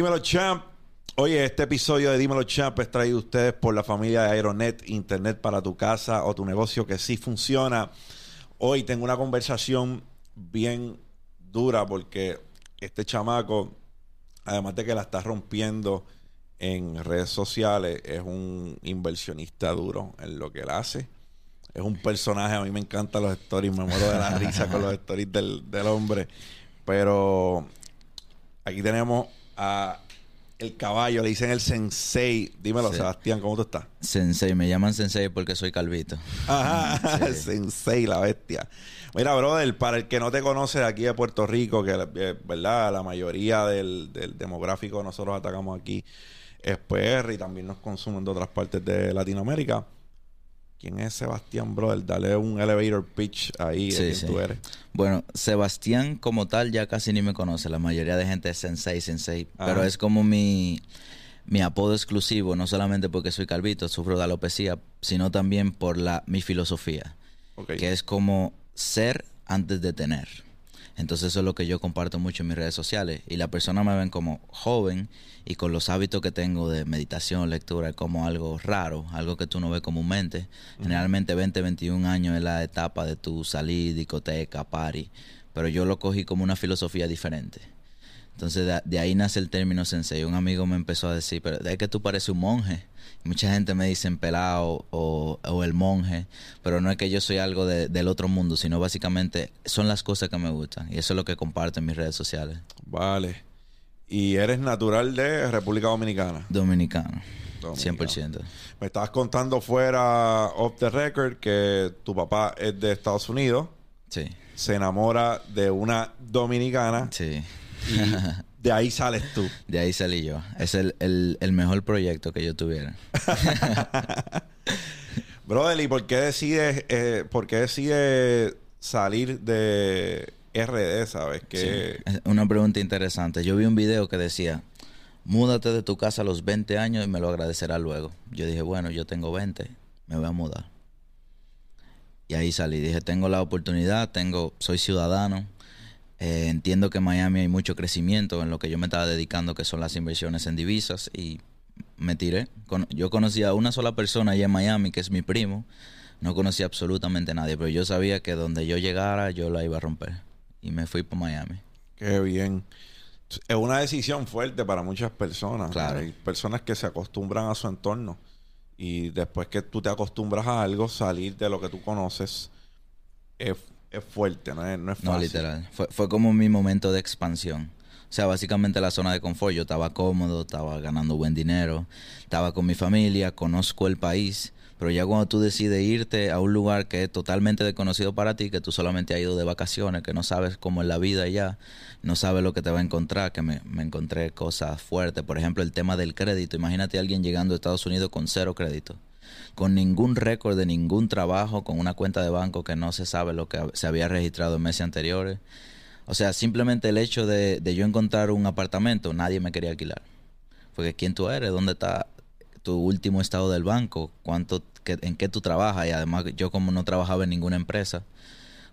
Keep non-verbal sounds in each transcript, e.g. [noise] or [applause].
Dímelo, champ. Oye, este episodio de Dímelo, champ es traído a ustedes por la familia de Aeronet, Internet para tu casa o tu negocio que sí funciona. Hoy tengo una conversación bien dura porque este chamaco, además de que la está rompiendo en redes sociales, es un inversionista duro en lo que él hace. Es un personaje, a mí me encantan los stories, me muero de la risa con los stories del, del hombre. Pero aquí tenemos a el caballo, le dicen el sensei. Dímelo. Sebastián, ¿cómo tú estás? Sensei, me llaman Sensei porque soy calvito. Ajá, Sí. [laughs] sensei, la bestia. Mira, brother, para el que no te conoce de aquí de Puerto Rico, que eh, verdad, la mayoría del, del demográfico nosotros atacamos aquí es PR y también nos consumen de otras partes de Latinoamérica. ¿Quién es Sebastián, brother? Dale un elevator pitch ahí de Sí, quién sí. tú eres. Bueno, Sebastián como tal ya casi ni me conoce. La mayoría de gente es Sensei, Sensei. Pero es como mi, mi apodo exclusivo, no solamente porque soy calvito, sufro de alopecia, sino también por la, mi filosofía, que es como ser antes de tener. Entonces eso es lo que yo comparto mucho en mis redes sociales. Y la persona me ven como joven y con los hábitos que tengo de meditación, lectura, como algo raro, algo que tú no ves comúnmente. Generalmente 20, 21 años es la etapa de tu salir, discoteca, party. Pero yo lo cogí como una filosofía diferente. Entonces de, de ahí nace el término sensei. Un amigo me empezó a decir, pero es que tú pareces un monje. Mucha gente me dice pelado o, o el monje, pero no es que yo soy algo de- del otro mundo, sino básicamente son las cosas que me gustan y eso es lo que comparto en mis redes sociales. Vale. Y eres natural de República Dominicana. Dominicano. 100%. Me estabas contando fuera off the record que tu papá es de Estados Unidos, Sí, se enamora de una dominicana sí. y [laughs] de ahí sales tú. De ahí salí yo. Es el, el, el mejor proyecto que yo tuviera. [laughs] Brother, ¿y por qué decides, eh, por qué decides salir de RD, sabes? Que Sí. Una pregunta interesante. Yo vi un video que decía, múdate de tu casa a los 20 años y me lo agradecerás luego. Yo dije, bueno, yo tengo 20, me voy a mudar. Y ahí salí. Dije, tengo la oportunidad, tengo, soy ciudadano. Eh, entiendo que en Miami hay mucho crecimiento en lo que yo me estaba dedicando, que son las inversiones en divisas. Y me tiré. Con- yo conocí a una sola persona allá en Miami, que es mi primo. No conocía absolutamente a nadie, pero yo sabía que donde yo llegara, yo la iba a romper. Y me fui para Miami. Qué bien. Es una decisión fuerte para muchas personas. Claro. Hay personas que se acostumbran a su entorno y después que tú te acostumbras a algo, salir de lo que tú conoces es, es fuerte, no es, no es fácil. No, literal. Fue, fue como mi momento de expansión. O sea, básicamente la zona de confort. Yo estaba cómodo, estaba ganando buen dinero, estaba con mi familia, conozco el país. Pero ya cuando tú decides irte a un lugar que es totalmente desconocido para ti, que tú solamente has ido de vacaciones, que no sabes cómo es la vida ya, no sabes lo que te va a encontrar, que me, me encontré cosas fuertes. Por ejemplo, el tema del crédito. Imagínate a alguien llegando a Estados Unidos con cero crédito con ningún récord de ningún trabajo, con una cuenta de banco que no se sabe lo que se había registrado en meses anteriores. O sea, simplemente el hecho de, de yo encontrar un apartamento, nadie me quería alquilar. Porque quién tú eres, dónde está tu último estado del banco, cuánto, qué- en qué tú trabajas. Y además yo como no trabajaba en ninguna empresa,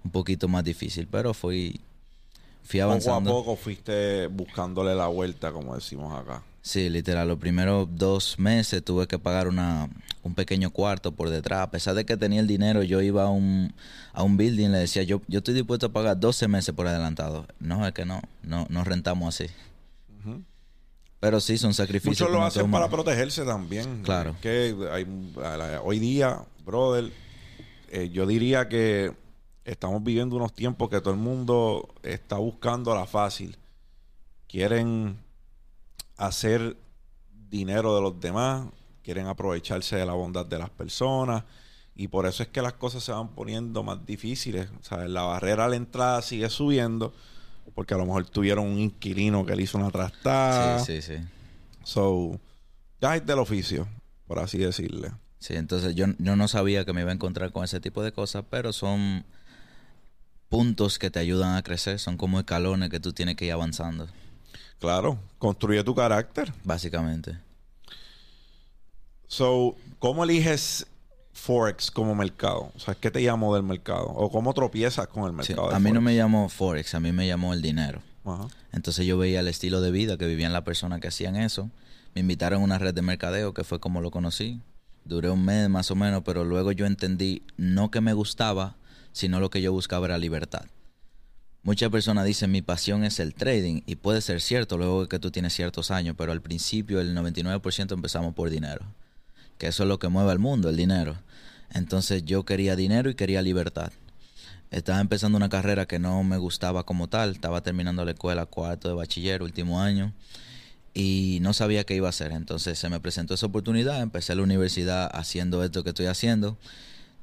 un poquito más difícil, pero fui, fui Poco a avanzando. poco fuiste buscándole la vuelta, como decimos acá. Sí, literal, los primeros dos meses tuve que pagar una, un pequeño cuarto por detrás. A pesar de que tenía el dinero, yo iba a un, a un building y le decía, yo, yo estoy dispuesto a pagar 12 meses por adelantado. No, es que no, no, no rentamos así. Pero sí, son sacrificios. Muchos lo hacen para protegerse también. Claro. Que hay, hoy día, brother, eh, yo diría que estamos viviendo unos tiempos que todo el mundo está buscando la fácil. Quieren hacer dinero de los demás, quieren aprovecharse de la bondad de las personas y por eso es que las cosas se van poniendo más difíciles. O sea, la barrera a la entrada sigue subiendo porque a lo mejor tuvieron un inquilino que le hizo una trastada. Sí, sí, sí. So, ya es del oficio, por así decirle. Sí, entonces yo, yo no sabía que me iba a encontrar con ese tipo de cosas, pero son puntos que te ayudan a crecer, son como escalones que tú tienes que ir avanzando, Claro, construye tu carácter. básicamente. So, ¿cómo eliges Forex como mercado? O sea, ¿qué te llamó del mercado? ¿O cómo tropiezas con el mercado? a mí no me llamó Forex, a mí me llamó el dinero. Ajá. Entonces yo veía el estilo de vida que vivían las personas que hacían eso. Me invitaron a una red de mercadeo que fue como lo conocí. Duré un mes más o menos, pero luego yo entendí no que me gustaba, sino lo que yo buscaba era libertad. Muchas personas dicen mi pasión es el trading y puede ser cierto luego que tú tienes ciertos años, pero al principio el 99% empezamos por dinero, que eso es lo que mueve al mundo, el dinero. Entonces yo quería dinero y quería libertad. Estaba empezando una carrera que no me gustaba como tal, estaba terminando la escuela cuarto de bachiller, último año, y no sabía qué iba a hacer. Entonces se me presentó esa oportunidad, empecé la universidad haciendo esto que estoy haciendo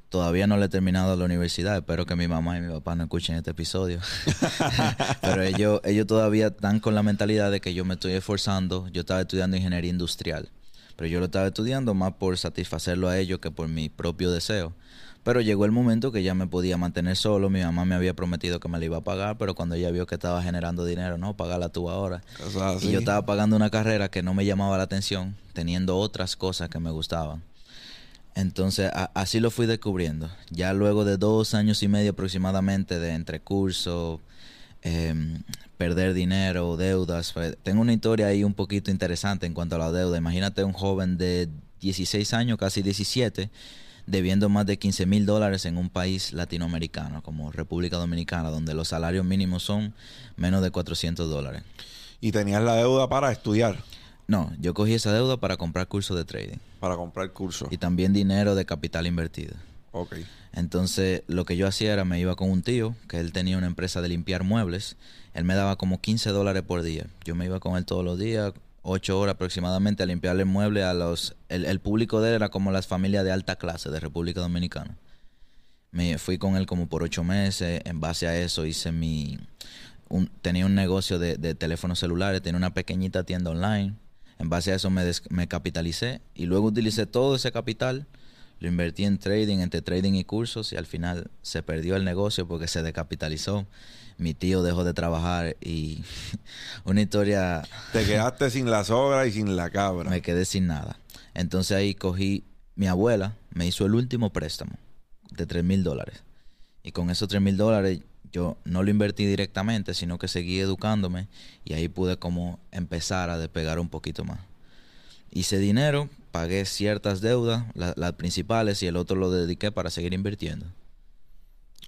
Todavía no le he terminado la universidad. Espero que mi mamá y mi papá no escuchen este episodio. [laughs] [laughs] Pero ellos, ellos todavía están con la mentalidad de que yo me estoy esforzando. Yo estaba estudiando ingeniería industrial. Pero yo lo estaba estudiando más por satisfacerlo a ellos que por mi propio deseo. Pero llegó el momento que ya me podía mantener solo. Mi mamá me había prometido que me la iba a pagar, pero cuando ella vio que estaba generando dinero, no, pagala tú ahora. Y yo estaba pagando una carrera que no me llamaba la atención, teniendo otras cosas que me gustaban. Entonces, así lo fui descubriendo. Ya luego de dos años y medio aproximadamente de entre cursos, em, perder dinero, deudas. Tengo una historia ahí un poquito interesante en cuanto a la deuda. Imagínate un joven de 16 años, casi 17, debiendo más de 15 mil dólares en un país latinoamericano como República Dominicana, donde los salarios mínimos son menos de 400 dólares. ¿Y tenías la deuda para estudiar? No, yo cogí esa deuda para comprar cursos de trading. Para comprar cursos. Y también dinero de capital invertido. Ok. Entonces, lo que yo hacía era, me iba con un tío, que él tenía una empresa de limpiar muebles. Él me daba como 15 dólares por día. Yo me iba con él todos los días, 8 horas aproximadamente, a limpiarle muebles a los... El, público de él era como las familias de alta clase de República Dominicana. Me fui con él como por 8 meses. En base a eso hice mi... tenía un negocio de, de teléfonos celulares, tenía una pequeñita tienda online en base a eso me, me capitalicé y luego utilicé todo ese capital, lo invertí en trading, entre trading y cursos y al final se perdió el negocio porque se decapitalizó. Mi tío dejó de trabajar y [laughs] una historia... [laughs] Te quedaste sin la sogra y sin la cabra. Me quedé sin nada. Entonces ahí cogí, mi abuela me hizo el último préstamo de 3 mil dólares. Y con esos 3 mil dólares yo no lo invertí directamente, sino que seguí educándome y ahí pude como empezar a despegar un poquito más. Hice dinero, pagué ciertas deudas, las principales, y el otro lo dediqué para seguir invirtiendo.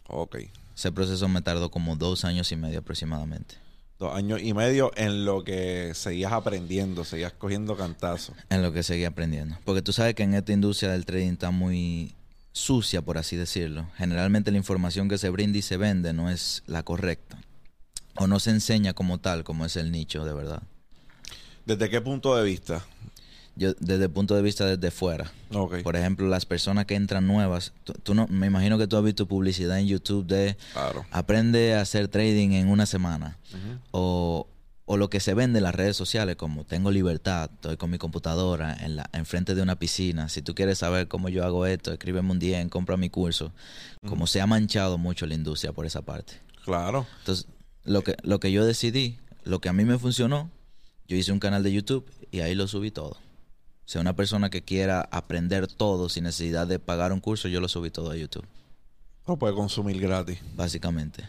Ok. Ese proceso me tardó como dos años y medio aproximadamente. Dos años y medio en lo que seguías aprendiendo, seguías cogiendo cantazos. En lo que seguía aprendiendo. Porque tú sabes que en esta industria del trading está muy sucia, por así decirlo. Generalmente la información que se brinda y se vende no es la correcta. O no se enseña como tal, como es el nicho de verdad. ¿Desde qué punto de vista? Yo, desde el punto de vista desde fuera. Okay. Por ejemplo, las personas que entran nuevas, tú, no, me imagino que tú has visto publicidad en YouTube de aprende a hacer trading en una semana. O o lo que se vende en las redes sociales, como tengo libertad, estoy con mi computadora en la enfrente de una piscina. Si tú quieres saber cómo yo hago esto, escríbeme un día, compra mi curso. Como se ha manchado mucho la industria por esa parte. Claro. Entonces, lo que, lo que yo decidí, lo que a mí me funcionó, yo hice un canal de YouTube y ahí lo subí todo. O sea, una persona que quiera aprender todo sin necesidad de pagar un curso, yo lo subí todo a YouTube. Lo puede consumir gratis. Básicamente.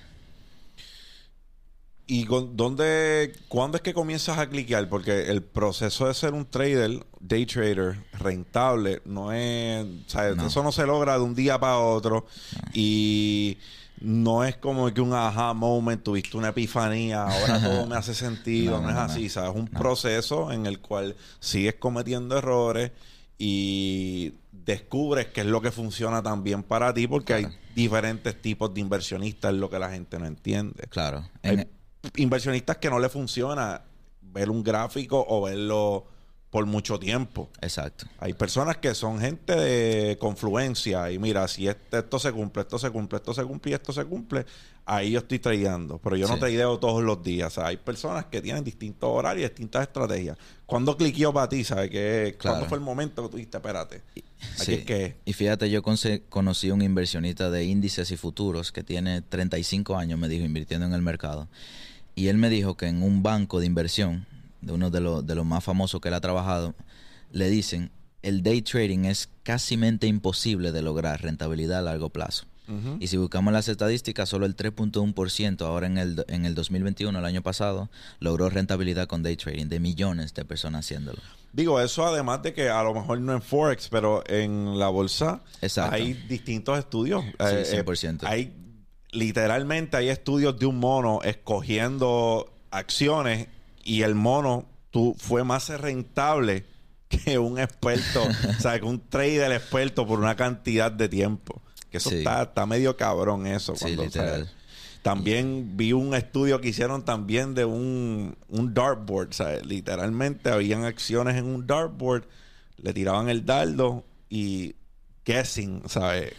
¿Y con, dónde, cuándo es que comienzas a cliquear? Porque el proceso de ser un trader, day trader, rentable, no es. O sea, Eso no se logra de un día para otro. Y no es como que un aha moment, tuviste una epifanía, ahora [laughs] todo me hace sentido. no, es así, ¿sabes? Es un proceso en el cual sigues cometiendo errores y descubres qué es lo que funciona también para ti, porque hay diferentes tipos de inversionistas, es lo que la gente no entiende. Claro inversionistas que no le funciona ver un gráfico o verlo por mucho tiempo. Exacto. Hay personas que son gente de confluencia y mira, si este, esto se cumple, esto se cumple, esto se cumple y esto se cumple, ahí yo estoy tradeando. Pero yo no tradeo todos los días. hay personas que tienen distintos horarios y distintas estrategias. ¿Cuándo cliqueó para ti? ¿Sabes qué? ¿Cuándo fue el momento que tú dijiste, espérate? Aquí que... Y fíjate, yo conocí un inversionista de índices y futuros que tiene 35 años, me dijo, invirtiendo en el mercado. Y él me dijo que en un banco de inversión, de uno de, los, de los más famosos que él ha trabajado, le dicen, el day trading es casi imposible de lograr rentabilidad a largo plazo. Y si buscamos las estadísticas, solo el 3.1% ahora en el, en el 2021, el año pasado, logró rentabilidad con day trading de millones de personas haciéndolo. Digo, eso además de que a lo mejor no en Forex, pero en la bolsa Exacto. hay distintos estudios. Sí, 100%. hay literalmente hay estudios de un mono escogiendo acciones y el mono tú, fue más rentable [laughs] que un experto, o sea, que un trader experto por una cantidad de tiempo. Que eso Sí. está, está medio cabrón eso. Sí, cuando, literal. ¿sabes? También vi un estudio que hicieron también de un, un dartboard, ¿sabes? Literalmente habían acciones en un dartboard, le tiraban el dardo y guessing, ¿sabes?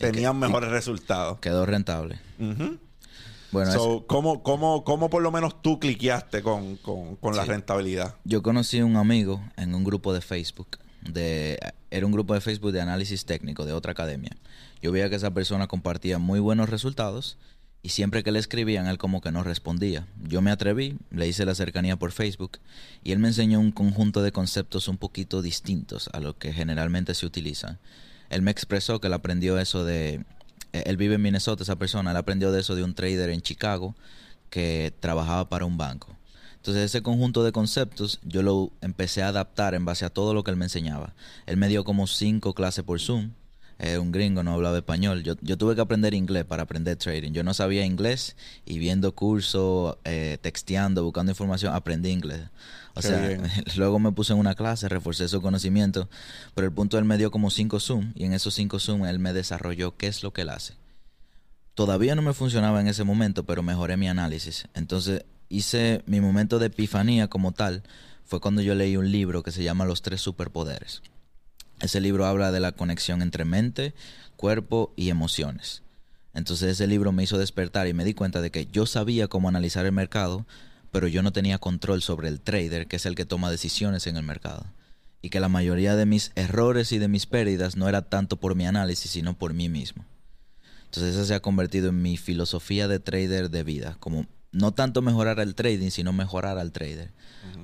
Tenían mejores resultados. Quedó rentable. Bueno, So, ¿cómo, cómo, cómo por lo menos tú cliqueaste con, con, con la rentabilidad? Yo conocí a un amigo en un grupo de Facebook. De, era un grupo de Facebook de análisis técnico de otra academia. Yo veía que esa persona compartía muy buenos resultados y siempre que le escribían él como que no respondía. Yo me atreví, le hice la cercanía por Facebook y él me enseñó un conjunto de conceptos un poquito distintos a lo que generalmente se utiliza. Él me expresó que él aprendió eso de... eh, Él vive en Minnesota, esa persona, él aprendió de eso de un trader en Chicago que trabajaba para un banco. Entonces ese conjunto de conceptos yo lo empecé a adaptar en base a todo lo que él me enseñaba. Él me dio como cinco clases por Zoom. Era un gringo, no hablaba español. Yo, yo tuve que aprender inglés para aprender trading. Yo no sabía inglés y viendo cursos, eh, texteando, buscando información, aprendí inglés. O Qué sea, bien. [laughs] luego me puse en una clase, reforcé su conocimiento. Pero el punto él me dio como cinco Zoom y en esos cinco Zoom él me desarrolló qué es lo que él hace. Todavía no me funcionaba en ese momento, pero mejoré mi análisis. Entonces hice mi momento de epifanía como tal. Fue cuando yo leí un libro que se llama Los tres superpoderes. Ese libro habla de la conexión entre mente, cuerpo y emociones. Entonces ese libro me hizo despertar y me di cuenta de que yo sabía cómo analizar el mercado, pero yo no tenía control sobre el trader, que es el que toma decisiones en el mercado. Y que la mayoría de mis errores y de mis pérdidas no era tanto por mi análisis, sino por mí mismo. Entonces eso se ha convertido en mi filosofía de trader de vida, como no tanto mejorar el trading, sino mejorar al trader.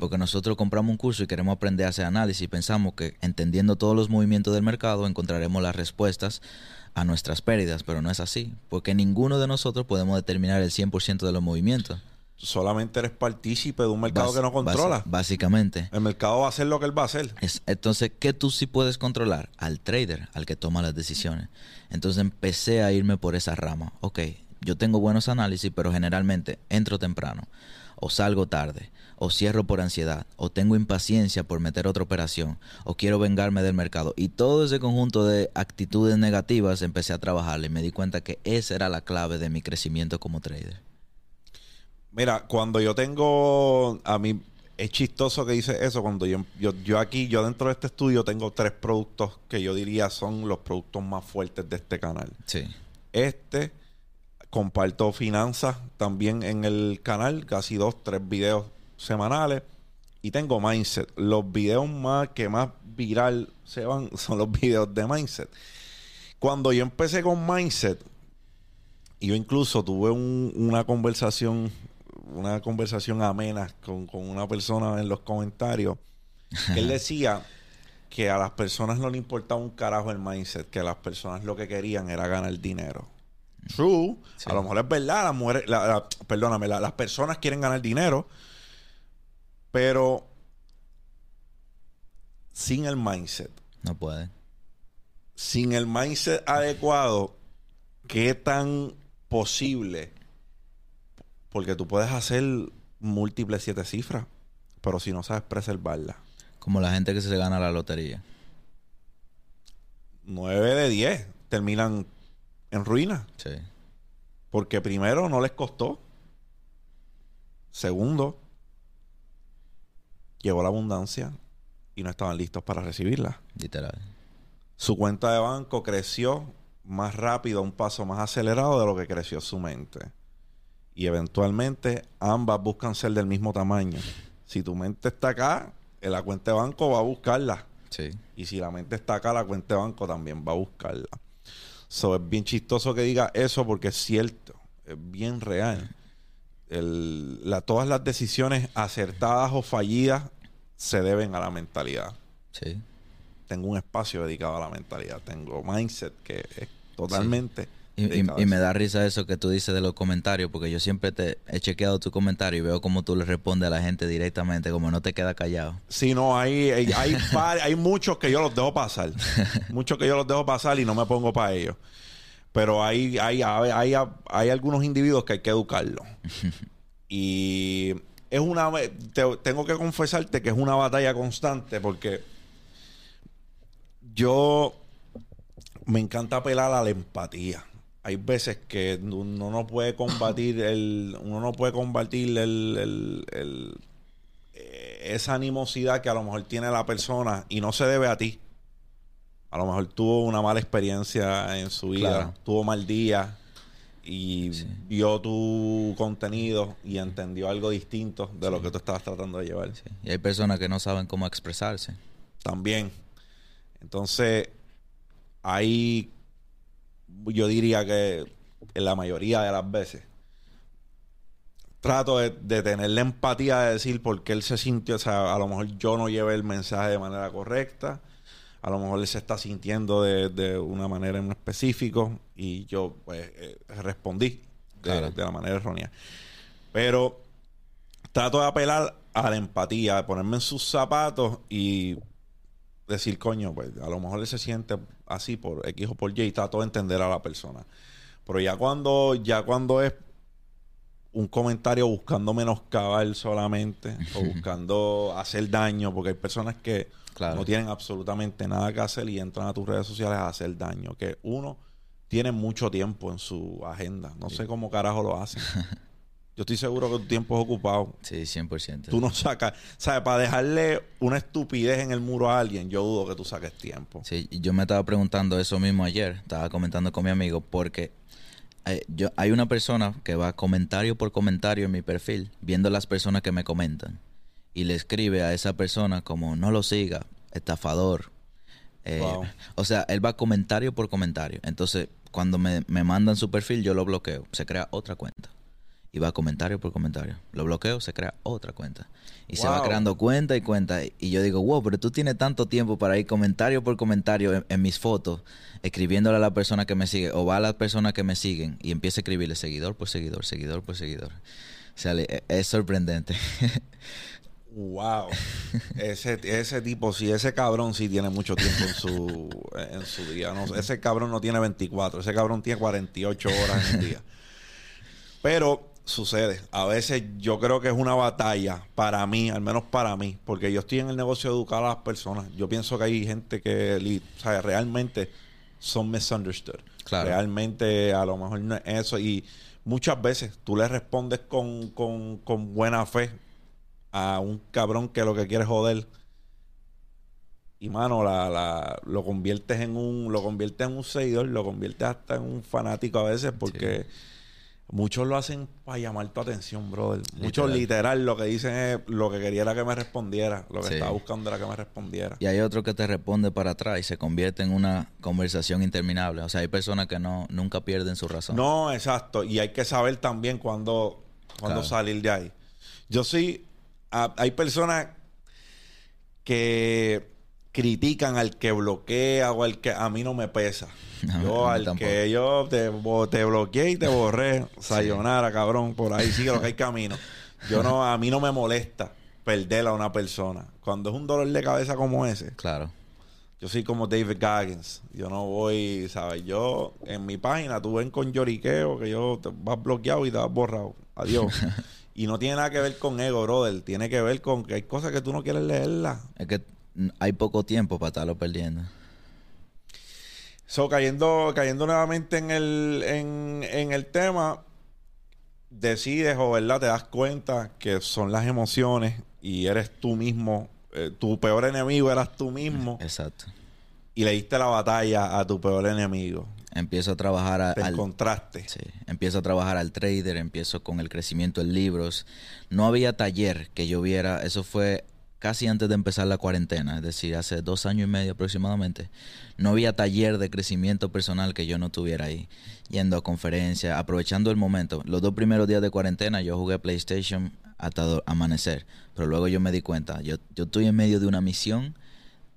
Porque nosotros compramos un curso y queremos aprender a hacer análisis y pensamos que entendiendo todos los movimientos del mercado encontraremos las respuestas a nuestras pérdidas, pero no es así, porque ninguno de nosotros podemos determinar el 100% de los movimientos. Solamente eres partícipe de un mercado Bas- que no controla. básicamente. El mercado va a hacer lo que él va a hacer. Es- entonces, ¿qué tú sí puedes controlar? Al trader, al que toma las decisiones. Entonces empecé a irme por esa rama. Ok, yo tengo buenos análisis, pero generalmente entro temprano, o salgo tarde, o cierro por ansiedad, o tengo impaciencia por meter otra operación, o quiero vengarme del mercado. Y todo ese conjunto de actitudes negativas empecé a trabajar y me di cuenta que esa era la clave de mi crecimiento como trader. Mira, cuando yo tengo, a mí es chistoso que dice eso, cuando yo, yo, yo aquí, yo dentro de este estudio tengo tres productos que yo diría son los productos más fuertes de este canal. Sí, Este, comparto finanzas también en el canal, casi dos, tres videos semanales. Y tengo Mindset. Los videos más que más viral se van [laughs] son los videos de Mindset. Cuando yo empecé con Mindset, yo incluso tuve un- una conversación, una conversación amena con, con una persona en los comentarios. que él decía que a las personas no le importaba un carajo el mindset, que las personas lo que querían era ganar dinero. True, Sí. a lo mejor es verdad, las mujeres, la- la- perdóname, la- las personas quieren ganar dinero, pero sin el mindset, no puede. sin el mindset adecuado, ¿qué tan posible? Porque tú puedes hacer múltiples siete cifras, pero si no sabes preservarlas. Como la gente que se gana la lotería. 9 de 10 terminan en ruina. Sí. Porque primero no les costó. Segundo, llegó la abundancia y no estaban listos para recibirla. Literal. Su cuenta de banco creció más rápido, un paso más acelerado de lo que creció su mente. Y eventualmente ambas buscan ser del mismo tamaño. Si tu mente está acá, en la cuenta de banco va a buscarla. Sí. Y si la mente está acá, la cuenta de banco también va a buscarla. So, es bien chistoso que diga eso porque es cierto. Es bien real. El- la, todas las decisiones acertadas o fallidas se deben a la mentalidad. Sí. Tengo un espacio dedicado a la mentalidad. Tengo mindset que es totalmente Y, me da risa eso que tú dices de los comentarios, porque yo siempre te he chequeado tu comentario y veo cómo tú le respondes a la gente directamente, como no te queda callado. Sí, no, hay, [laughs] hay, hay, hay muchos que yo los dejo pasar. [laughs] muchos que yo los dejo pasar y no me pongo para ellos. Pero hay, hay, hay, hay, hay algunos individuos que hay que educarlos. [laughs] y es una... te- tengo que confesarte que es una batalla constante porque yo me encanta apelar a la empatía. Hay veces que uno no puede combatir el... Uno no puede combatir el- el- el eh, esa animosidad que a lo mejor tiene la persona y no se debe a ti. A lo mejor tuvo una mala experiencia en su vida, Claro. tuvo mal día y vio tu contenido y entendió algo distinto de lo que tú estabas tratando de llevar. Y hay personas que no saben cómo expresarse. También. Entonces, ahí yo diría que en la mayoría de las veces trato de, de tener la empatía de decir por qué él se sintió, o sea, a lo mejor yo no llevé el mensaje de manera correcta, a lo mejor él se está sintiendo de, de una manera en específico y yo pues eh, respondí de, Claro. de la manera errónea. Pero trato de apelar a la empatía, de ponerme en sus zapatos y decir, coño, pues a lo mejor él se siente así por X o por Y y trato de entender a la persona. Pero ya cuando, ya cuando es un comentario buscando menoscabar solamente [laughs] o buscando hacer daño, porque hay personas que Claro. no tienen absolutamente nada que hacer y entran a tus redes sociales a hacer daño, que uno tiene mucho tiempo en su agenda. No sé cómo carajo lo hacen. [laughs] Yo estoy seguro que tu tiempo es ocupado. Sí, 100%. Tú no sacas, ¿sabes? Para dejarle una estupidez en el muro a alguien, yo dudo que tú saques tiempo. Sí, yo me estaba preguntando eso mismo ayer, estaba comentando con mi amigo, porque eh, yo, hay una persona que va comentario por comentario en mi perfil, viendo las personas que me comentan, y le escribe a esa persona como, no lo siga, estafador. Eh, Wow. O sea, él va comentario por comentario. Entonces, cuando me, me mandan su perfil, yo lo bloqueo, se crea otra cuenta. Y va comentario por comentario. Lo bloqueo, se crea otra cuenta. Y se va creando cuenta y cuenta. Y yo digo, wow, pero tú tienes tanto tiempo para ir comentario por comentario en, en mis fotos, escribiéndole a la persona que me sigue, o va a las personas que me siguen y empieza a escribirle seguidor por seguidor, seguidor por seguidor. O sea, le- es sorprendente. Wow. ese, ese tipo, sí, ese cabrón sí tiene mucho tiempo en su, en su día. No, ese cabrón no tiene 24, ese cabrón tiene 48 horas en el día. Pero sucede. A veces yo creo que es una batalla para mí, al menos para mí, porque yo estoy en el negocio de educar a las personas. Yo pienso que hay gente que li- o sea, realmente son misunderstood. Claro. Realmente a lo mejor no es eso. Y muchas veces tú le respondes con, con, con buena fe a un cabrón que lo que quiere es joder. Y mano, la, la, lo conviertes en un, lo conviertes en un seguidor, lo conviertes hasta en un fanático a veces porque muchos lo hacen para llamar tu atención, brother. Muchos Literal. literal lo que dicen es lo que quería era que me respondiera, lo que Sí. estaba buscando era que me respondiera. Y hay otro que te responde para atrás y se convierte en una conversación interminable. O sea, hay personas que no nunca pierden su razón. No, exacto. Y hay que saber también cuándo, cuándo Claro. salir de ahí. Yo sí, a- hay personas que critican al que bloquea o al que a mí no me pesa. [laughs] No, yo al tampoco. que yo te, te bloqueé y te borré. [laughs] Sayonara, cabrón. Por ahí sigue lo que hay [laughs] camino. Yo no, a mí no me molesta perder a una persona. Cuando es un dolor de cabeza como ese, Claro. yo soy como David Goggins. Yo no voy, ¿sabes? Yo en mi página tú ven con lloriqueo que yo te vas bloqueado y te vas borrado. Adiós. y no tiene nada que ver con ego, brother. Tiene que ver con que hay cosas que tú no quieres leerlas. Es que hay poco tiempo para estarlo perdiendo. So, cayendo, cayendo nuevamente en el, en, en el tema, decides o verdad te das cuenta que son las emociones y eres tú mismo, eh, tu peor enemigo eras tú mismo Exacto. y le diste la batalla a tu peor enemigo. Empiezo a trabajar a- Te al, encontraste. Sí, empiezo a trabajar al trader, empiezo con el crecimiento en libros. No había taller que yo viera, eso fue casi antes de empezar la cuarentena, es decir, hace dos años y medio aproximadamente. No había taller de crecimiento personal que yo no tuviera ahí, yendo a conferencias, aprovechando el momento. Los dos primeros días de cuarentena yo jugué PlayStation hasta amanecer, pero luego yo me di cuenta, yo, yo estoy en medio de una misión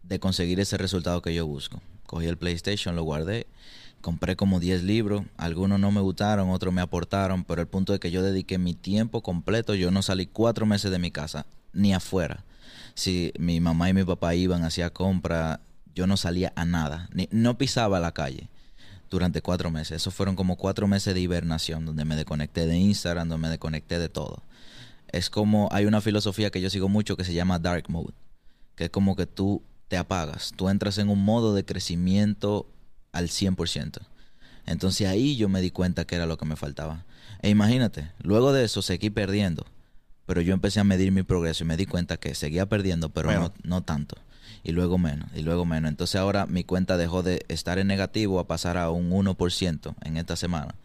de conseguir ese resultado que yo busco. cogí el PlayStation, lo guardé, compré como 10 libros, algunos no me gustaron, otros me aportaron, pero el punto es que yo dediqué mi tiempo completo, yo no salí cuatro meses de mi casa, ni afuera. Si mi mamá y mi papá iban, hacía compra, yo no salía a nada, ni, no pisaba la calle durante cuatro meses. Esos fueron como cuatro meses de hibernación, donde me desconecté de Instagram, donde me desconecté de todo. Es como, hay una filosofía que yo sigo mucho que se llama Dark Mode, que es como que tú te apagas, tú entras en un modo de crecimiento al 100%. Entonces ahí yo me di cuenta que era lo que me faltaba. E imagínate, luego de eso seguí perdiendo, pero yo empecé a medir mi progreso y me di cuenta que seguía perdiendo, pero Bueno. no, no tanto. Y luego menos, y luego menos. Entonces ahora mi cuenta dejó de estar en negativo a pasar a un 1% en esta semana.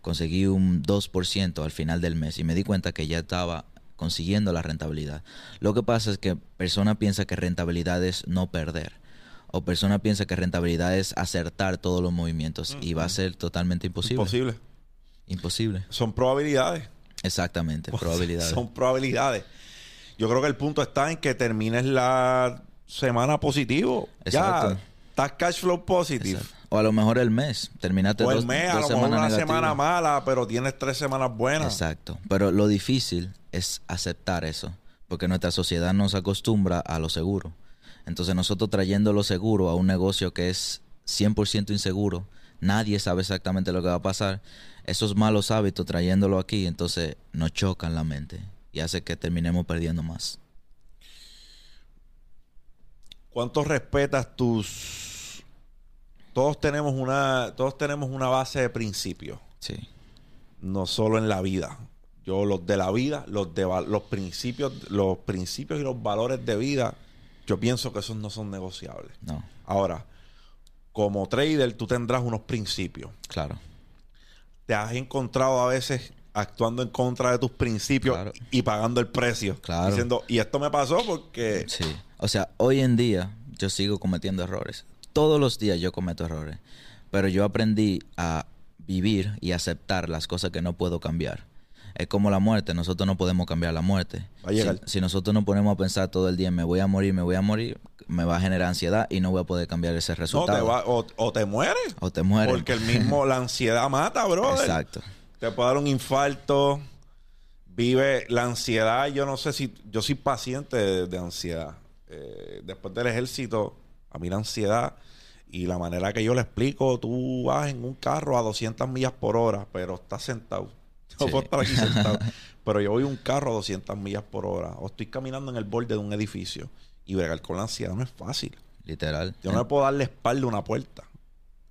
Conseguí un 2% al final del mes y me di cuenta que ya estaba consiguiendo la rentabilidad. Lo que pasa es que persona piensa que rentabilidad es no perder. O persona piensa que rentabilidad es acertar todos los movimientos. Y va a ser totalmente imposible. Imposible. Imposible. Son probabilidades. Exactamente, probabilidades. Son probabilidades. Yo creo que el punto está en que termines la semana positivo. Exacto. Ya, estás cash flow positive. Exacto. O a lo mejor el mes. Terminaste O el dos, mes, a lo mejor una negativas. semana mala, pero tienes tres semanas buenas. Exacto. Pero lo difícil es aceptar eso. Porque nuestra sociedad nos acostumbra a lo seguro. Entonces nosotros trayendo lo seguro a un negocio que es 100% inseguro, nadie sabe exactamente lo que va a pasar. Esos malos hábitos trayéndolo aquí, entonces nos chocan la mente y hace que terminemos perdiendo más. ¿Cuánto respetas tus todos tenemos una todos tenemos una base de principios, Sí. no solo en la vida. Yo los de la vida, los de los principios, los principios y los valores de vida, yo pienso que esos no son negociables. No, Ahora, como trader tú tendrás unos principios. claro. Te has encontrado a veces actuando en contra de tus principios Claro. y pagando el precio. Claro. Diciendo, y esto me pasó porque Sí. O sea, hoy en día yo sigo cometiendo errores. Todos los días yo cometo errores. Pero yo aprendí a vivir y aceptar las cosas que no puedo cambiar. Es como la muerte. Nosotros no podemos cambiar la muerte. Va a llegar. Si, si nosotros nos ponemos a pensar todo el día, me voy a morir, me voy a morir, me va a generar ansiedad y no voy a poder cambiar ese no resultado. te va, o, o te mueres. O te mueres. Porque el mismo, la [laughs] ansiedad mata, brother. Exacto. Te puede dar un infarto. Vive la ansiedad. Yo no sé si. Yo soy paciente de, de ansiedad. Eh, después del ejército, a mí la ansiedad. Y la manera que yo le explico, tú vas en un carro a 200 millas por hora, pero estás sentado. [laughs] Sí. puedo estar aquí sentado. [laughs] pero yo voy un carro a 200 millas por hora. O estoy caminando en el borde de un edificio. Y bregar con la ansiedad no es fácil. Literal. Yo no me puedo darle espalda a una puerta.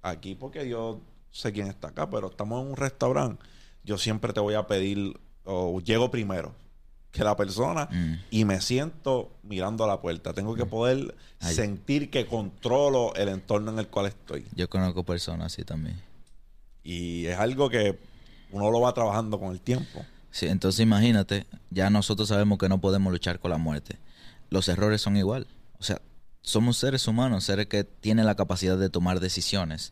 Aquí porque yo sé quién está acá, pero estamos en un restaurante. Yo siempre te voy a pedir, o llego primero que la persona Mm. y me siento mirando a la puerta. Tengo que poder Ay. sentir que controlo el entorno en el cual estoy. Yo conozco personas así también. Y es algo que uno lo va trabajando con el tiempo. Sí, entonces imagínate, ya nosotros sabemos que no podemos luchar con la muerte. Los errores son igual. O sea, somos seres humanos, seres que tienen la capacidad de tomar decisiones.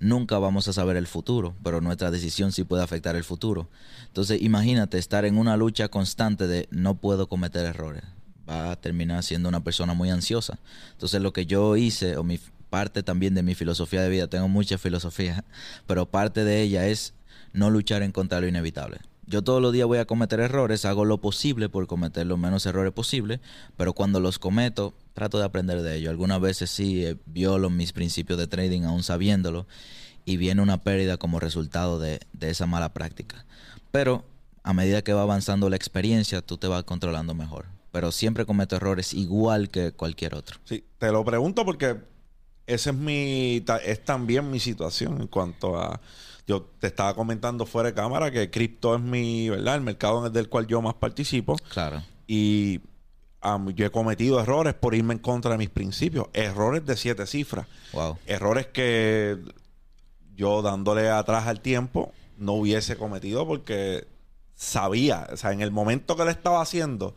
Nunca vamos a saber el futuro, pero nuestra decisión sí puede afectar el futuro. Entonces imagínate estar en una lucha constante de no puedo cometer errores. Va a terminar siendo una persona muy ansiosa. Entonces lo que yo hice, o mi parte también de mi filosofía de vida, tengo mucha filosofía, [laughs] pero parte de ella es no luchar en contra de lo inevitable. Yo todos los días voy a cometer errores, hago lo posible por cometer los menos errores posible, pero cuando los cometo, trato de aprender de ello. Algunas veces sí eh, violo mis principios de trading aún sabiéndolo y viene una pérdida como resultado de, de esa mala práctica. Pero a medida que va avanzando la experiencia, tú te vas controlando mejor. Pero siempre cometo errores igual que cualquier otro. Sí, te lo pregunto porque esa es mi es también mi situación en cuanto a yo te estaba comentando fuera de cámara que cripto es mi, ¿verdad? El mercado en el del cual yo más participo Claro. y yo he cometido errores por irme en contra de mis principios, errores de siete cifras, Wow. errores que yo dándole atrás al tiempo no hubiese cometido porque sabía, o sea, en el momento que lo estaba haciendo,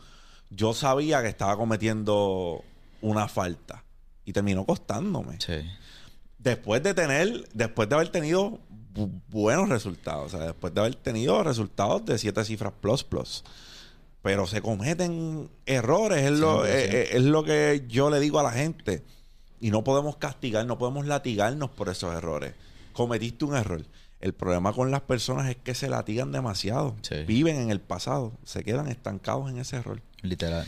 yo sabía que estaba cometiendo una falta y terminó costándome. Sí. Después de tener, después de haber tenido buenos resultados, o sea, después de haber tenido resultados de siete cifras plus plus. Pero se cometen errores, es lo, 100%. es, es- es lo que yo le digo a la gente. Y no podemos castigar, no podemos latigarnos por esos errores. Cometiste un error. El problema con las personas es que se latigan demasiado. Sí. Viven en el pasado. Se quedan estancados en ese error. Literal.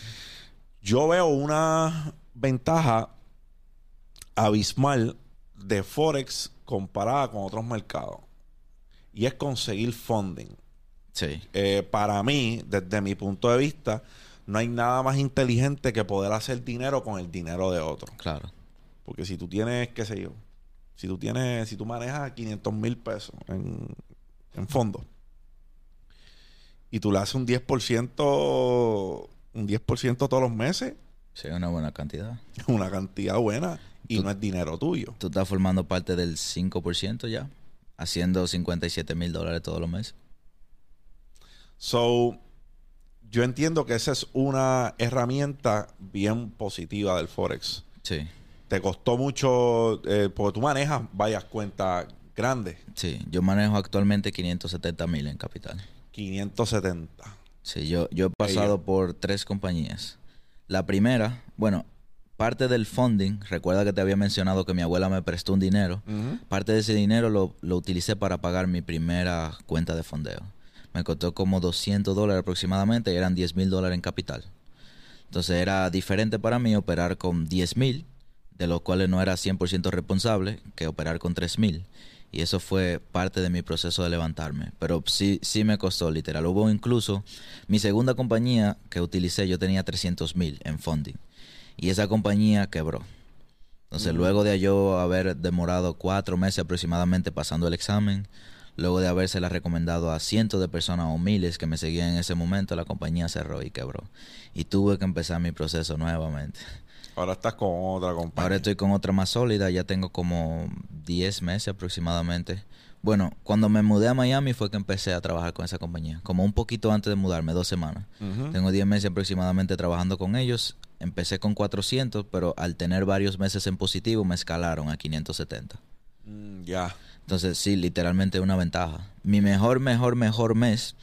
Yo veo una ventaja abismal de Forex comparada con otros mercados. Y es conseguir funding. Sí. Eh, para mí, desde mi punto de vista, no hay nada más inteligente que poder hacer dinero con el dinero de otro. Claro. Porque si tú tienes, qué sé yo, si tú tienes, si tú manejas 500 mil pesos en, en fondo y tú le haces un 10%, un 10% todos los meses, Sí, una buena cantidad. [laughs] una cantidad buena y Tú- no es dinero tuyo. Tú estás formando parte del 5% ya. Haciendo 57 mil dólares todos los meses. So, yo entiendo que esa es una herramienta bien positiva del Forex. Sí. Te costó mucho, eh, porque tú manejas varias cuentas grandes, Sí. Yo manejo actualmente 570 mil en capital. 570. Sí, yo, yo he pasado por tres compañías. La primera, bueno, parte del funding, recuerda que te había mencionado que mi abuela me prestó un dinero. Parte de ese dinero lo, lo utilicé para pagar mi primera cuenta de fondeo. Me costó como 200 dólares aproximadamente y eran 10 mil dólares en capital. Entonces era diferente para mí operar con 10 mil, de los cuales no era 100% responsable, que operar con 3 mil. Y eso fue parte de mi proceso de levantarme. Pero sí, sí me costó, literal. Hubo incluso mi segunda compañía que utilicé, yo tenía 300 mil en funding. Y esa compañía quebró. Entonces, luego de yo haber demorado cuatro meses aproximadamente pasando el examen, luego de habérsela recomendado a cientos de personas o miles que me seguían en ese momento, la compañía cerró y quebró. Y tuve que empezar mi proceso nuevamente. Ahora estás con otra compañía. Ahora estoy con otra más sólida, ya tengo como 10 meses aproximadamente. Bueno, cuando me mudé a Miami fue que empecé a trabajar con esa compañía, como un poquito antes de mudarme, dos semanas. Tengo 10 meses aproximadamente trabajando con ellos. Empecé con 400, pero al tener varios meses en positivo me escalaron a 570. Mm, ya. Entonces, sí, literalmente una ventaja. Mi mejor, mejor, mejor mes,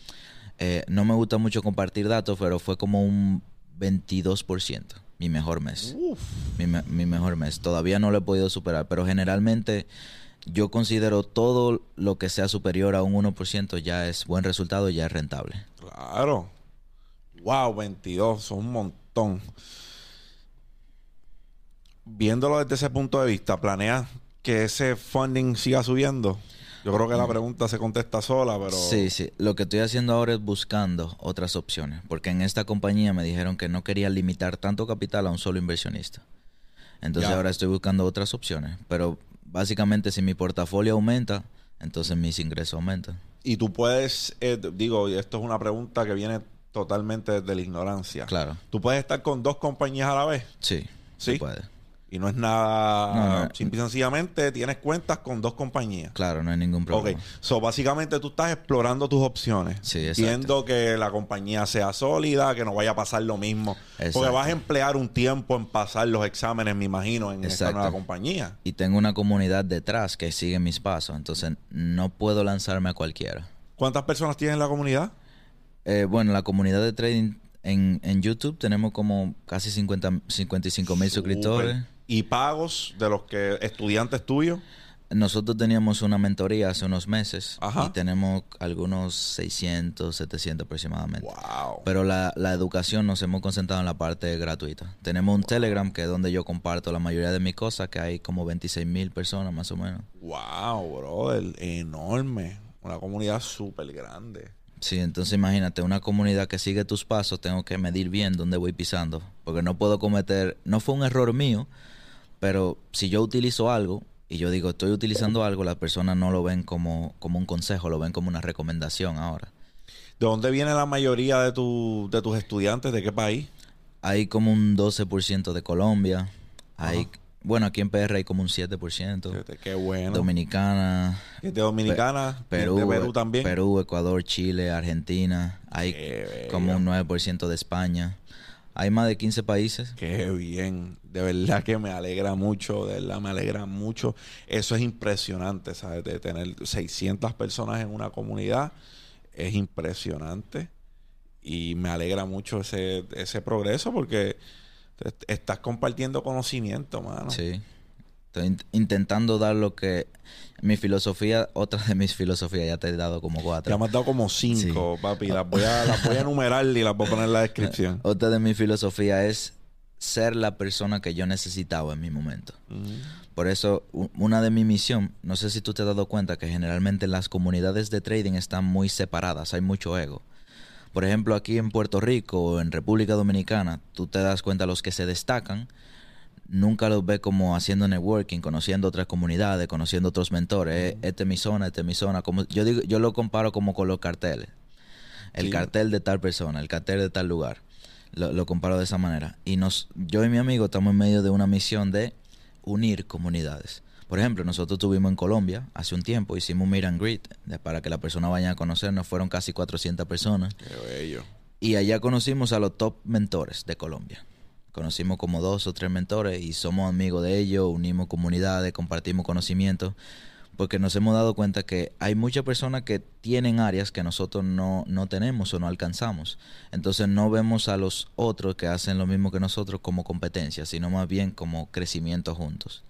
eh, no me gusta mucho compartir datos, pero fue como un 22%, mi mejor mes. Uf. Mi, me- mi mejor mes. Todavía no lo he podido superar, pero generalmente yo considero todo lo que sea superior a un 1% ya es buen resultado, ya es rentable. Claro. Wow, 22, son un montón. Viéndolo desde ese punto de vista, ¿planeas que ese funding siga subiendo? Yo creo que la pregunta se contesta sola, pero... Sí, sí. Lo que estoy haciendo ahora es buscando otras opciones, porque en esta compañía me dijeron que no quería limitar tanto capital a un solo inversionista. Entonces Ya. ahora estoy buscando otras opciones, pero básicamente si mi portafolio aumenta, entonces mis ingresos aumentan. Y tú puedes, eh, digo, y esto es una pregunta que viene totalmente desde la ignorancia. Claro. ¿Tú puedes estar con dos compañías a la vez? Sí, Sí. puede. Y no es nada... No, no. Simple y sencillamente tienes cuentas con dos compañías. Claro, no hay ningún Ok, problema. so básicamente tú estás explorando tus opciones. Sí, exacto. Viendo que la compañía sea sólida, que no vaya a pasar lo mismo. Porque vas a emplear un tiempo en pasar los exámenes, me imagino, en esta nueva compañía. Y tengo una comunidad detrás que sigue mis pasos, entonces no puedo lanzarme a cualquiera. ¿Cuántas personas tienes en la comunidad? Eh, bueno, la comunidad de trading en, en YouTube tenemos como casi 50, 55 mil suscriptores. ¿Y pagos de los que estudiantes tuyos? Nosotros teníamos una mentoría hace unos meses Ajá. y tenemos algunos 600, 700 aproximadamente. Wow. Pero la, la educación nos hemos concentrado en la parte gratuita. Tenemos un Telegram que es donde yo comparto la mayoría de mis cosas, que hay como 26 mil personas más o menos. Wow, brother. Enorme. Una comunidad súper grande. Sí, entonces imagínate, una comunidad que sigue tus pasos, tengo que medir bien dónde voy pisando, porque no puedo cometer, no fue un error mío, pero si yo utilizo algo y yo digo estoy utilizando algo, las personas no lo ven como, como un consejo, lo ven como una recomendación ahora. ¿De dónde viene la mayoría de, tu, de tus estudiantes? ¿De qué país? Hay como un 12% de Colombia, hay, bueno, aquí en PR hay como un 7%, Fíjate, Qué bueno. Dominicana, ¿Es de Dominicana? Perú, ¿De Perú también? Perú, Ecuador, Chile, Argentina, hay Qué como bello. un 9% de España. Hay más de 15 países. Qué bien. De verdad que me alegra mucho. De verdad me alegra mucho. Eso es impresionante, ¿sabes? De tener 600 personas en una comunidad. Es impresionante. Y me alegra mucho ese, ese progreso porque estás compartiendo conocimiento, mano. Sí. Estoy in- intentando dar lo que mi filosofía, otra de mis filosofías, ya te he dado como cuatro. Ya me has dado como cinco, papi. Las voy, a, las voy a enumerar y las voy a poner en la descripción. [laughs] Otra de mi filosofía es ser la persona que yo necesitaba en mi momento. Por eso, una de mi misión, no sé si tú te has dado cuenta que generalmente las comunidades de trading están muy separadas, hay mucho ego. Por ejemplo, aquí en Puerto Rico o en República Dominicana, tú te das cuenta los que se destacan, nunca los ves como haciendo networking, conociendo otras comunidades, conociendo otros mentores. Eh, Esta es mi zona, esta es mi zona. Como, yo, digo, yo lo comparo como con los carteles. El Sí. cartel de tal persona, el cartel de tal lugar. Lo, lo comparo de esa manera. Y nos, yo y mi amigo estamos en medio de una misión de unir comunidades. Por ejemplo, nosotros estuvimos en Colombia hace un tiempo, hicimos un meet and greet de- para que la persona vaya a conocernos. Fueron casi 400 personas. Qué bello. Y allá conocimos a los top mentores de Colombia. Conocimos como dos o tres mentores y somos amigos de ellos, unimos comunidades, compartimos conocimientos, porque nos hemos dado cuenta que hay muchas personas que tienen áreas que nosotros no, no tenemos o no alcanzamos. Entonces no vemos a los otros que hacen lo mismo que nosotros como competencia, sino más bien como crecimiento juntos.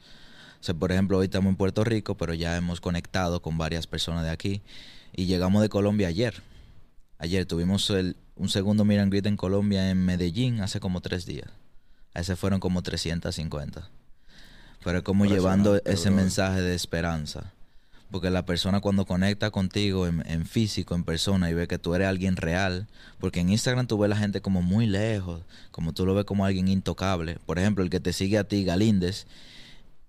O sea, por ejemplo, hoy estamos en Puerto Rico, pero ya hemos conectado con varias personas de aquí y llegamos de Colombia ayer. Ayer tuvimos un segundo and greet en Colombia, en Medellín, hace como tres días. A ese fueron como 350. Pero es como llevando ese mensaje de esperanza. Porque la persona cuando conecta contigo en, en físico, en persona, y ve que tú eres alguien real, porque en Instagram tú ves a la gente como muy lejos, como tú lo ves como alguien intocable. Por ejemplo, el que te sigue a ti, Galíndez,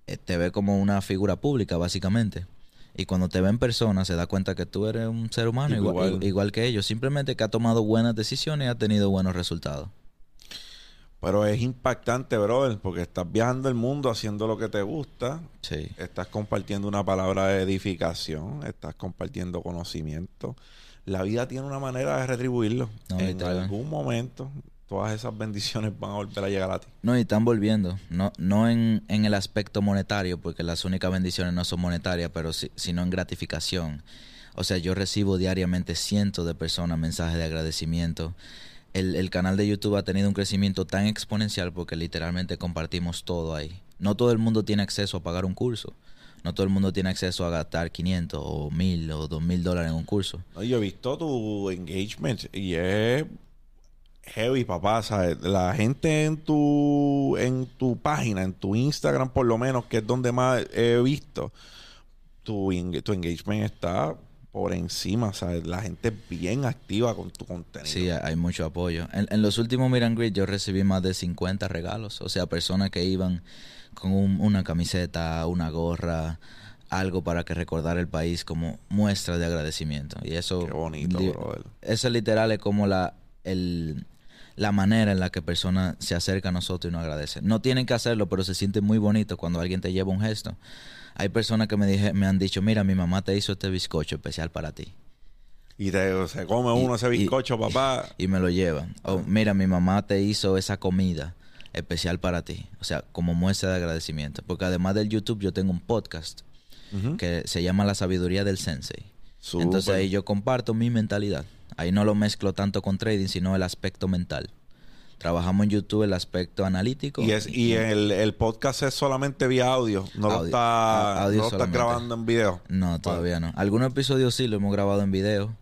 eh, te ve como una figura pública, básicamente. Y cuando te ve en persona, se da cuenta que tú eres un ser humano igual, Igual. igual que ellos. Simplemente que ha tomado buenas decisiones y ha tenido buenos resultados. Pero es impactante, brother, porque estás viajando el mundo haciendo lo que te gusta. Sí. Estás compartiendo una palabra de edificación. Estás compartiendo conocimiento. La vida tiene una manera de retribuirlo. No, en literal. algún momento, todas esas bendiciones van a volver a llegar a ti. No, y están volviendo. No, no en, en el aspecto monetario, porque las únicas bendiciones no son monetarias, pero sí- sino en gratificación. O sea, yo recibo diariamente cientos de personas mensajes de agradecimiento. El, el canal de YouTube ha tenido un crecimiento tan exponencial porque literalmente compartimos todo ahí. No todo el mundo tiene acceso a pagar un curso. No todo el mundo tiene acceso a gastar 500 o 1000 o 2000 dólares en un curso. Yo he visto tu engagement y es heavy, papá. La gente en tu, en tu página, en tu Instagram, por lo menos, que es donde más he visto, tu, tu engagement está por encima. ¿sabes? La gente es bien activa con tu contenido. Sí, hay mucho apoyo. En, en los últimos and Greet yo recibí más de 50 regalos. O sea, personas que iban con un- una camiseta, una gorra, algo para que recordar el país como muestra de agradecimiento. Y eso... Qué bonito, li- brother. Eso literal es como la, el, la manera en la que personas se acerca a nosotros y nos agradece. No tienen que hacerlo, pero se siente muy bonito cuando alguien te lleva un gesto. Hay personas que me, dije, me han dicho, mira, mi mamá te hizo este bizcocho especial para ti. Y te, se come Y- uno ese y- bizcocho, papá. y me lo llevan. O mira, mi mamá te hizo esa comida especial para ti. O sea, como muestra de agradecimiento. Porque además del YouTube yo tengo un podcast que se llama La Sabiduría del Sensei. Entonces ahí yo comparto mi mentalidad. Ahí no lo mezclo tanto con trading, sino el aspecto mental. Trabajamos en YouTube el aspecto analítico. Y, es, y el, el podcast es solamente vía audio. No lo está, audio no lo estás grabando en video. No, todavía no. Algunos episodios sí lo hemos grabado en video,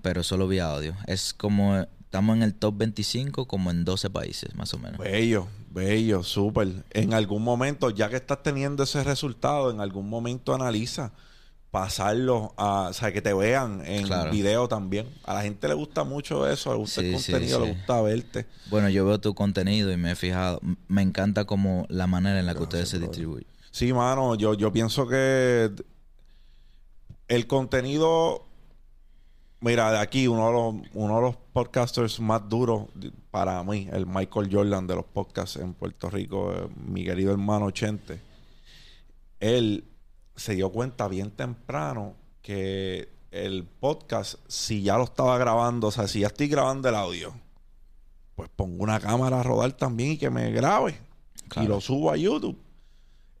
pero solo vía audio. Es como, estamos en el top 25 como en 12 países, más o menos. Bello, bello, súper. En algún momento, ya que estás teniendo ese resultado, en algún momento analiza pasarlo a, o sea, que te vean en Claro. video también. A la gente le gusta mucho eso, le gusta el Sí, sí, contenido, le gusta verte. Bueno, yo veo tu contenido y me he fijado. Me encanta como la manera en la que ustedes se distribuyen. Sí, mano, yo, yo pienso que el contenido, mira, de aquí, uno de los, uno de los podcasters más duros para mí, el Michael Jordan de los podcasts en Puerto Rico, eh, mi querido hermano Chente, él se dio cuenta bien temprano que el podcast, si ya lo estaba grabando, o sea, si ya estoy grabando el audio, pues pongo una cámara a rodar también y que me grabe. Y lo subo a YouTube.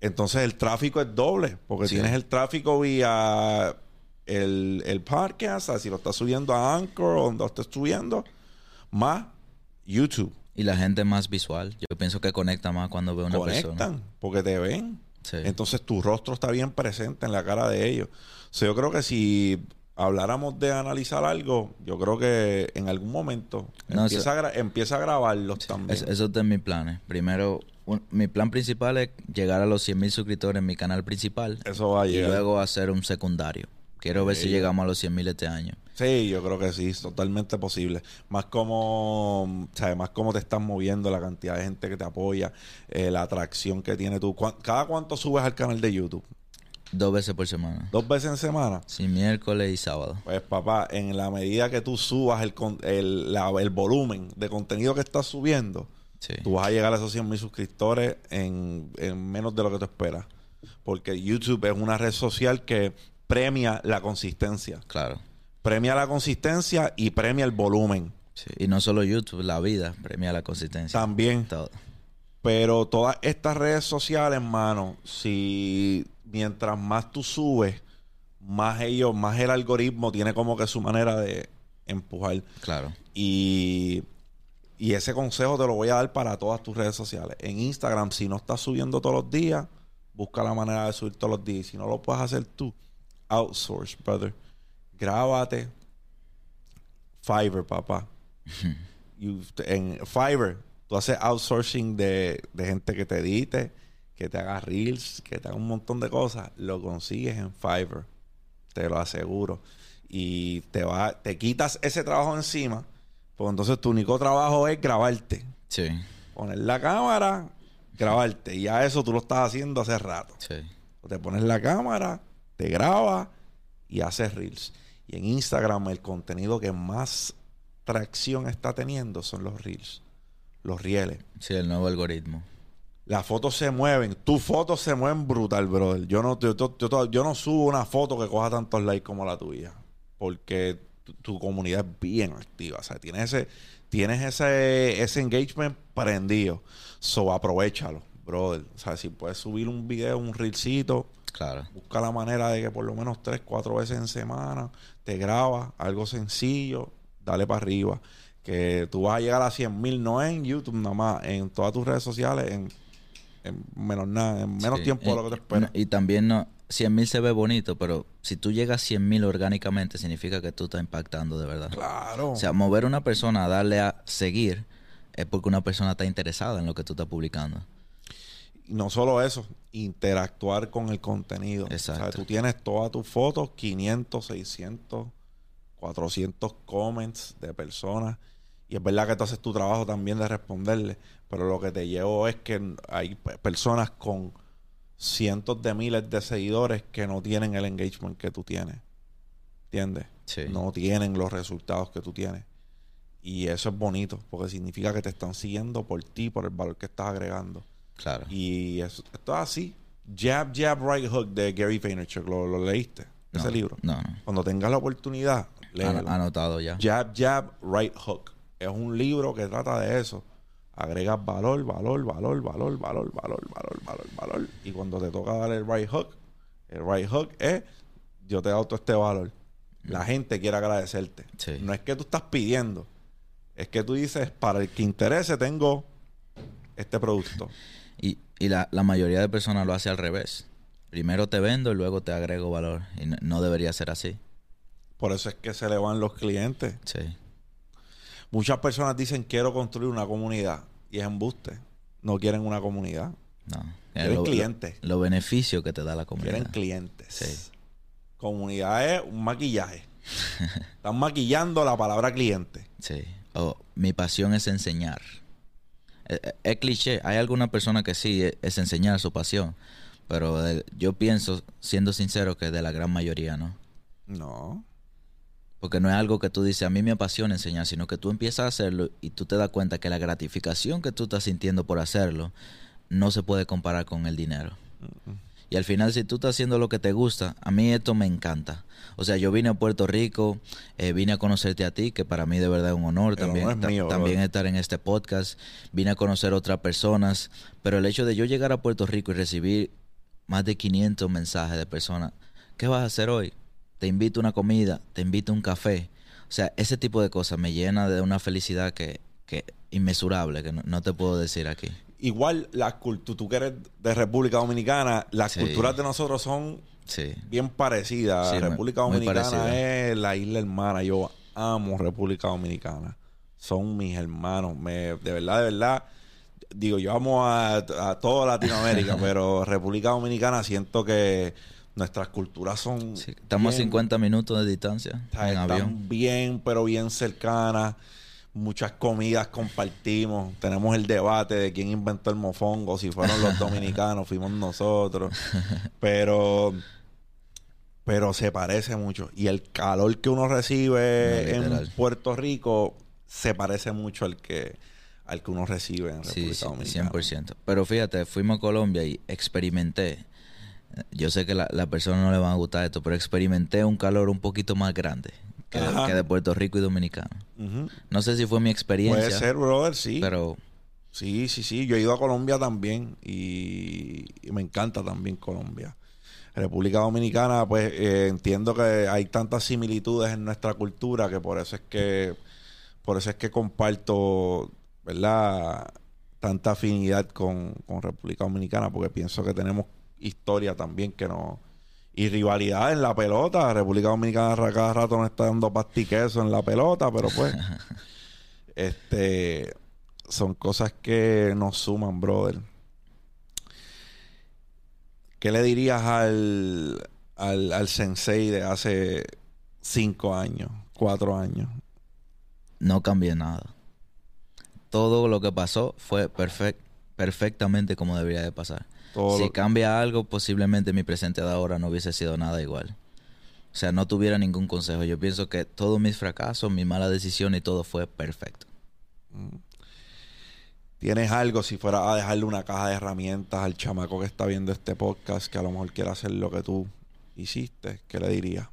Entonces el tráfico es doble, porque Sí. tienes el tráfico vía el, el podcast, o sea, si lo estás subiendo a Anchor o donde lo estés subiendo, más YouTube. Y la gente más visual. Yo pienso que conecta más cuando ve una Conectan, persona. porque te ven. Sí. Entonces tu rostro está bien presente en la cara de ellos. O sea, yo creo que si habláramos de analizar algo, yo creo que en algún momento No, empieza, a gra- empieza a grabarlos también. Es- eso está en mis planes. Primero, un- mi plan principal es llegar a los 100 mil suscriptores en mi canal principal Eso va a y llegar. luego hacer un secundario. Quiero ver si llegamos a los 100 mil este año. Sí, yo creo que sí, es totalmente posible. Más como, ¿sabes? Más cómo te estás moviendo, la cantidad de gente que te apoya, eh, la atracción que tiene tú. ¿Cuán- ¿Cada cuánto subes al canal de YouTube? Dos veces por semana. ¿Dos veces en semana? Sí, miércoles y sábado. Pues papá, en la medida que tú subas el, con- el, la- el volumen de contenido que estás subiendo, Sí. tú vas a llegar a esos 100 mil suscriptores en, en menos de lo que tú esperas. Porque YouTube es una red social que premia la consistencia. Claro. Premia la consistencia y premia el volumen. Sí. Y no solo YouTube, la vida premia la consistencia. También. Todo. Pero todas estas redes sociales, hermano, si mientras más tú subes, más ellos, más el algoritmo tiene como que su manera de empujar. Claro. Y, y ese consejo te lo voy a dar para todas tus redes sociales. En Instagram, si no estás subiendo todos los días, busca la manera de subir todos los días. Y si no lo puedes hacer tú, outsource, brother. Grábate. Fiverr, papá. [laughs] You- en Fiverr, tú haces outsourcing de, de gente que te edite, que te haga reels, que te haga un montón de cosas. Lo consigues en Fiverr. Te lo aseguro. Y te va, te quitas ese trabajo encima. Pues entonces tu único trabajo es grabarte. Sí. Poner la cámara, grabarte. Y ya eso tú lo estás haciendo hace rato. Sí. Te pones la cámara, te grabas y haces reels. Y en Instagram el contenido que más tracción está teniendo son los reels. Los rieles. Sí, el nuevo algoritmo. Las fotos se mueven. Tus fotos se mueven brutal, brother. Yo no, yo, yo- yo- yo no subo una foto que coja tantos likes como la tuya. Porque tu, tu comunidad es bien activa. O sea, tienes ese, tienes ese, ese engagement prendido. So, aprovechalo, brother. O sea, si puedes subir un video, un reelcito, Claro. busca la manera de que por lo menos tres, cuatro veces en semana te grabas algo sencillo, dale para arriba. Que tú vas a llegar a 100 mil, no en YouTube nada más, en todas tus redes sociales, en, en menos nada, en menos Sí. tiempo de lo que te esperas. no, y también no, 100 mil se ve bonito, pero si tú llegas a 100 mil orgánicamente, significa que tú estás impactando de verdad. Claro. O sea, mover a una persona a darle a seguir es porque una persona está interesada en lo que tú estás publicando. No solo eso, interactuar con el contenido. Exacto. O sea, tú tienes todas tus fotos, 500, 600, 400 comments de personas. Y es verdad que tú haces tu trabajo también de responderle. Pero lo que te llevo es que hay pe- personas con cientos de miles de seguidores que no tienen el engagement que tú tienes. ¿Entiendes? Sí. No tienen los resultados que tú tienes. Y eso es bonito, porque significa que te están siguiendo por ti, por el valor que estás agregando. Claro. Y eso, esto es así. Jab, Jab, Right Hook de Gary Vaynerchuk. ¿Lo, lo leíste? No, Ese libro. No, no. Cuando tengas la oportunidad, léelo. An- anotado ya. Jab, Jab, Right Hook. Es un libro que trata de eso. Agregas valor, valor, valor, valor, valor, valor, valor, valor, valor. Y cuando te toca dar el right hook, el right hook es yo te he dado todo este valor. La gente quiere agradecerte. Sí. No es que tú estás pidiendo. Es que tú dices, para el que interese, tengo este producto. Y, la, la mayoría de personas lo hace al revés. Primero te vendo y luego te agrego valor. Y no, no debería ser así. Por eso es que se le van los clientes. Sí. Muchas personas dicen quiero construir una comunidad. Y es embuste. No quieren una comunidad. No. Quieren Lo- clientes. Los beneficios que te da la Quieren comunidad. clientes. Sí. Comunidad es un maquillaje. [laughs] Están maquillando la palabra cliente. Sí. Oh, mi pasión es enseñar. Es, es- es cliché. Hay alguna persona que sí es, es enseñar su pasión. Pero de- yo pienso, siendo sincero, que de la gran mayoría no. No. Porque no es algo que tú dices, a mí me apasiona enseñar, sino que tú empiezas a hacerlo y tú te das cuenta que la gratificación que tú estás sintiendo por hacerlo no se puede comparar con el dinero. Y al final, si tú estás haciendo lo que te gusta, a mí esto me encanta. O sea, yo vine a Puerto Rico, eh, vine a conocerte a ti, que para mí de verdad es un honor El también, honor es ta- mío, también estar en este podcast. Vine a conocer otras personas, pero el hecho de yo llegar a Puerto Rico y recibir más de 500 mensajes de personas, ¿qué vas a hacer hoy? Te invito a una comida, te invito a un café. O sea, ese tipo de cosas me llena de una felicidad que, que inmesurable, que no, no te puedo decir aquí. Igual la cultura, tú que eres de República Dominicana, las Sí. culturas de nosotros son Sí. bien parecidas. Sí, República muy Dominicana parecida. es la isla hermana. Yo amo República Dominicana. Son mis hermanos. Me, de verdad, de verdad. Digo, yo amo a, a toda Latinoamérica, [laughs] pero República Dominicana siento que nuestras culturas son. Estamos a bien- 50 minutos de distancia o sea, en están avión. bien, pero bien cercanas. Muchas comidas compartimos. Tenemos el debate de quién inventó el mofongo. Si fueron los [laughs] dominicanos, fuimos nosotros. Pero, pero se parece mucho. Y el calor que uno recibe No, en. Puerto Rico se parece mucho al que, al que uno recibe en República Sí, sí, Dominicana. 100%. Pero fíjate, fuimos a Colombia y experimenté. Yo sé que la, la persona no le va a gustar esto, pero experimenté un calor un poquito más grande que, de- Ajá. que de Puerto Rico y Dominicano. Ujú. No sé si fue mi experiencia, Puede ser, brother, sí. pero Sí, sí, sí. Yo he ido a Colombia también y, y me encanta también Colombia. República Dominicana, pues eh, entiendo que hay tantas similitudes en nuestra cultura que por eso es que por eso es que comparto, ¿verdad? Tanta afinidad con, con República Dominicana porque pienso que tenemos historia también que no y rivalidad en la pelota. República Dominicana cada rato nos está dando pastiqueso en la pelota, pero pues [laughs] este son cosas que nos suman, brother. ¿Qué le dirías al, al, al sensei de hace cinco años, cuatro años? no cambié nada. Todo lo que pasó fue perfec- perfectamente como debería de pasar. Todo si lo- cambia algo, posiblemente mi presente de ahora no hubiese sido nada igual. O sea, no tuviera ningún consejo. Yo pienso que todos mis fracasos, mi mala decisión y todo fue perfecto. ¿Tienes algo si fuera a dejarle una caja de herramientas al chamaco que está viendo este podcast que a lo mejor quiere hacer lo que tú hiciste? ¿Qué le dirías?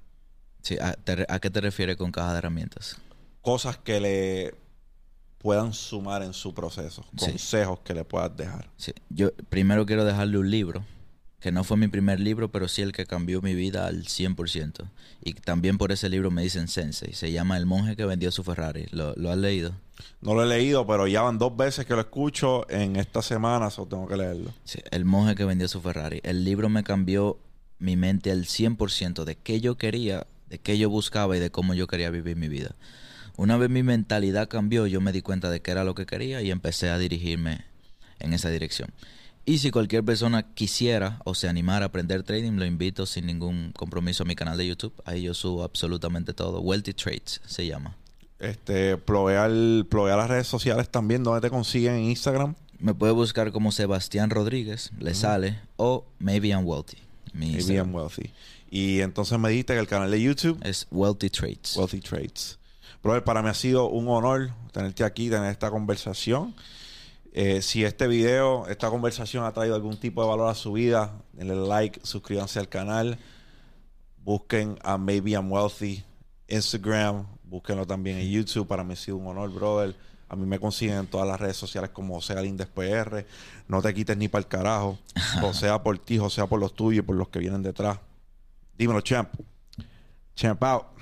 Sí, ¿a, te a qué te refieres con caja de herramientas? Cosas que le puedan sumar en su proceso, Sí. consejos que le puedas dejar. Sí, yo primero quiero dejarle un libro, que no fue mi primer libro, pero sí el que cambió mi vida al 100%. Y también por ese libro me dicen Sensei. Se llama El monje que vendió su Ferrari. ¿Lo, lo has leído? No lo he leído, pero ya van dos veces que lo escucho en esta semana, o tengo que leerlo. Sí, El monje que vendió su Ferrari. El libro me cambió mi mente al 100% de qué yo quería, de qué yo buscaba y de cómo yo quería vivir mi vida. Una vez mi mentalidad cambió, yo me di cuenta de qué era lo que quería y empecé a dirigirme en esa dirección. Y si cualquier persona quisiera o se animara a aprender trading, lo invito sin ningún compromiso a mi canal de YouTube. Ahí yo subo absolutamente todo. Wealthy Trades se llama. Este, plovear, plovear las redes sociales también, donde te consiguen en Instagram. Me puede buscar como Sebastián Rodríguez, le sale, o Maybe I'm Wealthy. Mi Instagram. bien wealthy. Y entonces me dijiste que el canal de YouTube, Es Wealthy Trades. Wealthy Trades. Brother, para mí ha sido un honor tenerte aquí, tener esta conversación. Eh, si este video, esta conversación ha traído algún tipo de valor a su vida, denle like, suscríbanse al canal, busquen a Maybe I'm Wealthy, Instagram, búsquenlo también en YouTube. Para mí ha sido un honor, brother. A mí me consiguen en todas las redes sociales como José Galíndez PR. No te quites ni para el carajo. [laughs] José por ti, José por los tuyos y por los que vienen detrás. Dímelo, champ. Champ out.